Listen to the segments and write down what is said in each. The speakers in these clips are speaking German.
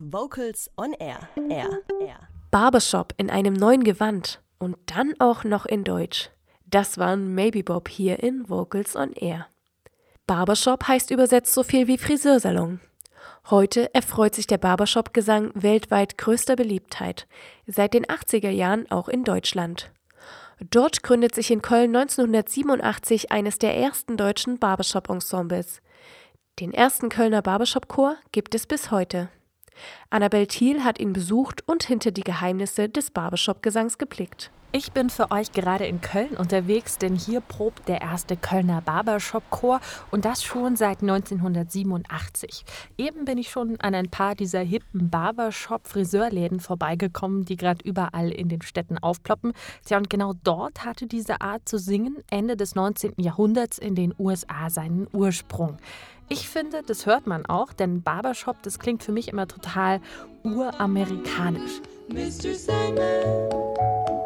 Vocals on Air. Air. Air. Barbershop in einem neuen Gewand und dann auch noch in Deutsch. Das waren Maybe Bob hier in Vocals on Air. Barbershop heißt übersetzt so viel wie Friseursalon. Heute erfreut sich der Barbershop-Gesang weltweit größter Beliebtheit, seit den 80er Jahren auch in Deutschland. Dort gründet sich in Köln 1987 eines der ersten deutschen Barbershop-Ensembles. Den ersten Kölner Barbershop-Chor gibt es bis heute. Annabel Thiel hat ihn besucht und hinter die Geheimnisse des Barbershop-Gesangs geblickt. Ich bin für euch gerade in Köln unterwegs, denn hier probt der erste Kölner Barbershop-Chor und das schon seit 1987. Eben bin ich schon an ein paar dieser hippen Barbershop-Friseurläden vorbeigekommen, die gerade überall in den Städten aufploppen. Tja, und genau dort hatte diese Art zu singen Ende des 19. Jahrhunderts in den USA seinen Ursprung. Ich finde, das hört man auch, denn Barbershop, das klingt für mich immer total uramerikanisch. Mr. Sandman,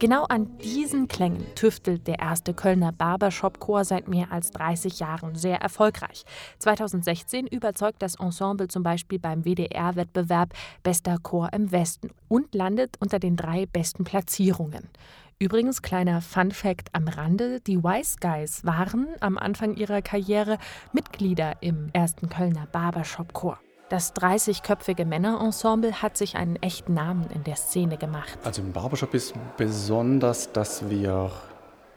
Genau an diesen Klängen tüftelt der erste Kölner Barbershop-Chor seit mehr als 30 Jahren sehr erfolgreich. 2016 überzeugt das Ensemble zum Beispiel beim WDR-Wettbewerb Bester Chor im Westen und landet unter den drei besten Platzierungen. Übrigens, kleiner Fun-Fact am Rande: Die Wise Guys waren am Anfang ihrer Karriere Mitglieder im ersten Kölner Barbershop-Chor. Das 30-köpfige Männerensemble hat sich einen echten Namen in der Szene gemacht. Also im Barbershop ist besonders, dass wir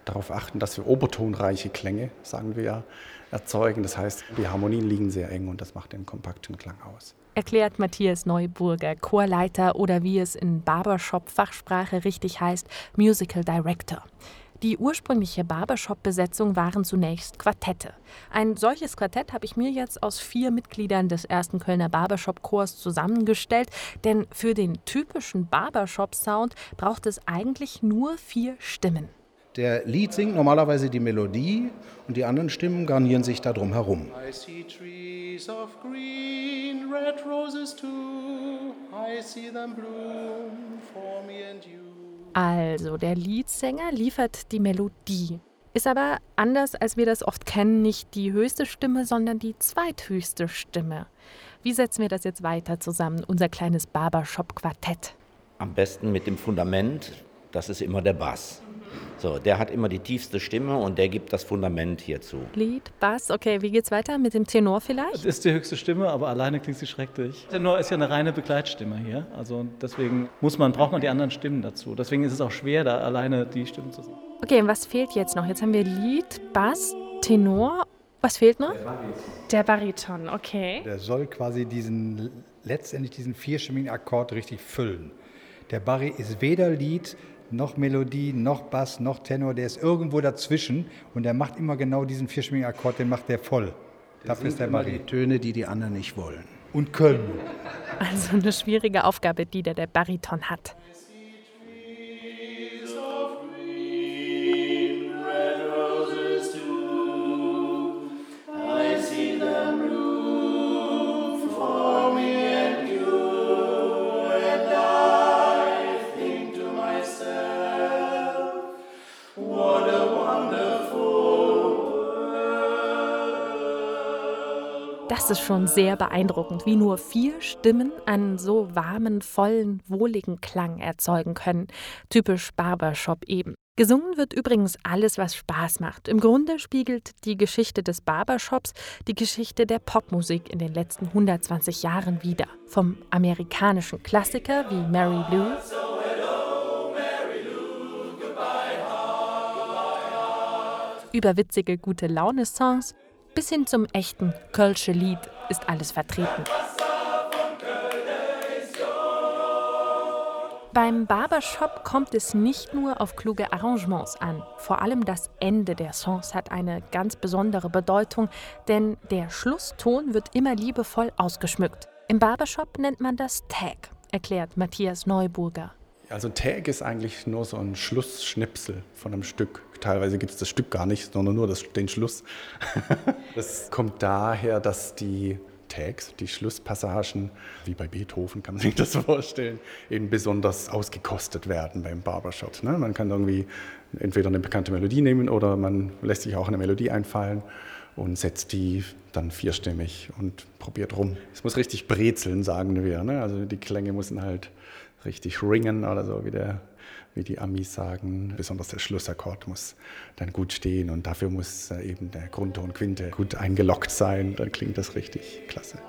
darauf achten, dass wir obertonreiche Klänge, sagen wir ja, erzeugen. Das heißt, die Harmonien liegen sehr eng und das macht den kompakten Klang aus. Erklärt Matthias Neuburger, Chorleiter oder wie es in Barbershop-Fachsprache richtig heißt, Musical Director. Die ursprüngliche Barbershop-Besetzung waren zunächst Quartette. Ein solches Quartett habe ich mir jetzt aus vier Mitgliedern des ersten Kölner Barbershop-Chors zusammengestellt, denn für den typischen Barbershop-Sound braucht es eigentlich nur vier Stimmen. Der Lied singt normalerweise die Melodie und die anderen Stimmen garnieren sich darum herum. I see trees of green, red roses too. I see them bloom for me and you. Also, der Leadsänger liefert die Melodie. Ist aber anders, als wir das oft kennen, nicht die höchste Stimme, sondern die zweithöchste Stimme. Wie setzen wir das jetzt weiter zusammen, unser kleines Barbershop-Quartett? Am besten mit dem Fundament, das ist immer der Bass. So, der hat immer die tiefste Stimme und der gibt das Fundament hierzu. Lied, Bass, okay, wie geht's weiter? Mit dem Tenor vielleicht? Das ist die höchste Stimme, aber alleine klingt sie schrecklich. Tenor ist ja eine reine Begleitstimme hier, also deswegen muss man, braucht man die anderen Stimmen dazu. Deswegen ist es auch schwer, da alleine die Stimmen zu singen. Okay, und was fehlt jetzt noch? Jetzt haben wir Lied, Bass, Tenor. Was fehlt noch? Der Bariton. Der Bariton, okay. Der soll quasi diesen, letztendlich diesen vierstimmigen Akkord richtig füllen. Der Barry ist weder Lied noch Melodie, noch Bass, noch Tenor, der ist irgendwo dazwischen und der macht immer genau diesen vierstimmigen Akkord, den macht der voll. Das Dafür ist der immer die Töne, die die anderen nicht wollen. Und können. Also eine schwierige Aufgabe, die der, der Bariton hat. Das ist schon sehr beeindruckend, wie nur vier Stimmen einen so warmen, vollen, wohligen Klang erzeugen können. Typisch Barbershop eben. Gesungen wird übrigens alles, was Spaß macht. Im Grunde spiegelt die Geschichte des Barbershops die Geschichte der Popmusik in den letzten 120 Jahren wider. Vom amerikanischen Klassiker wie Mary Lou über witzige gute Laune-Songs bis hin zum echten Kölsche Lied ist alles vertreten. Beim Barbershop kommt es nicht nur auf kluge Arrangements an. Vor allem das Ende der Songs hat eine ganz besondere Bedeutung, denn der Schlusston wird immer liebevoll ausgeschmückt. Im Barbershop nennt man das Tag, erklärt Matthias Neuburger. Also Tag ist eigentlich nur so ein Schlussschnipsel von einem Stück. Teilweise gibt es das Stück gar nicht, sondern nur das, den Schluss. das kommt daher, dass die Tags, die Schlusspassagen, wie bei Beethoven kann man sich das vorstellen, eben besonders ausgekostet werden beim Barbershop. Ne? Man kann irgendwie entweder eine bekannte Melodie nehmen oder man lässt sich auch eine Melodie einfallen und setzt die dann vierstimmig und probiert rum. Es muss richtig brezeln, sagen wir. Ne? Also die Klänge müssen halt richtig ringen oder so, wie, der, wie die Amis sagen. Besonders der Schlussakkord muss dann gut stehen und dafür muss eben der Grundton Quinte gut eingeloggt sein. Dann klingt das richtig klasse.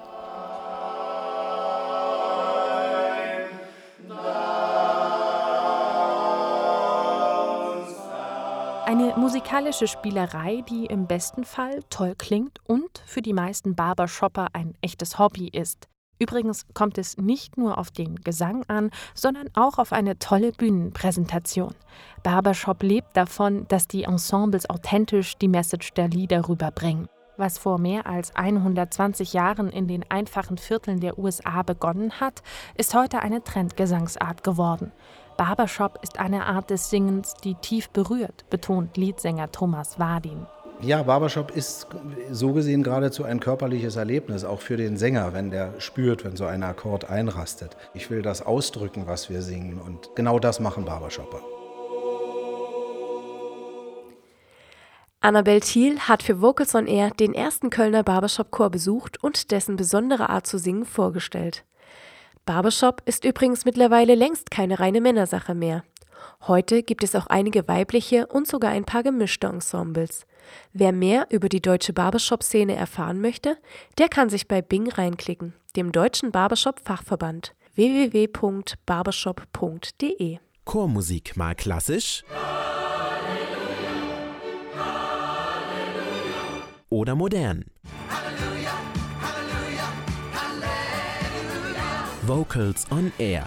Eine musikalische Spielerei, die im besten Fall toll klingt und für die meisten Barbershopper ein echtes Hobby ist. Übrigens kommt es nicht nur auf den Gesang an, sondern auch auf eine tolle Bühnenpräsentation. Barbershop lebt davon, dass die Ensembles authentisch die Message der Lieder rüberbringen. Was vor mehr als 120 Jahren in den einfachen Vierteln der USA begonnen hat, ist heute eine Trendgesangsart geworden. Barbershop ist eine Art des Singens, die tief berührt, betont Leadsänger Thomas Wadin. Ja, Barbershop ist so gesehen geradezu ein körperliches Erlebnis, auch für den Sänger, wenn der spürt, wenn so ein Akkord einrastet. Ich will das ausdrücken, was wir singen und genau das machen Barbershopper. Annabel Thiel hat für Vocals on Air den ersten Kölner Barbershop-Chor besucht und dessen besondere Art zu singen vorgestellt. Barbershop ist übrigens mittlerweile längst keine reine Männersache mehr. Heute gibt es auch einige weibliche und sogar ein paar gemischte Ensembles. Wer mehr über die deutsche Barbershop-Szene erfahren möchte, der kann sich bei Bing reinklicken, dem deutschen Barbershop-Fachverband www.barbershop.de. Chormusik mal klassisch oder modern. Vocals on Air.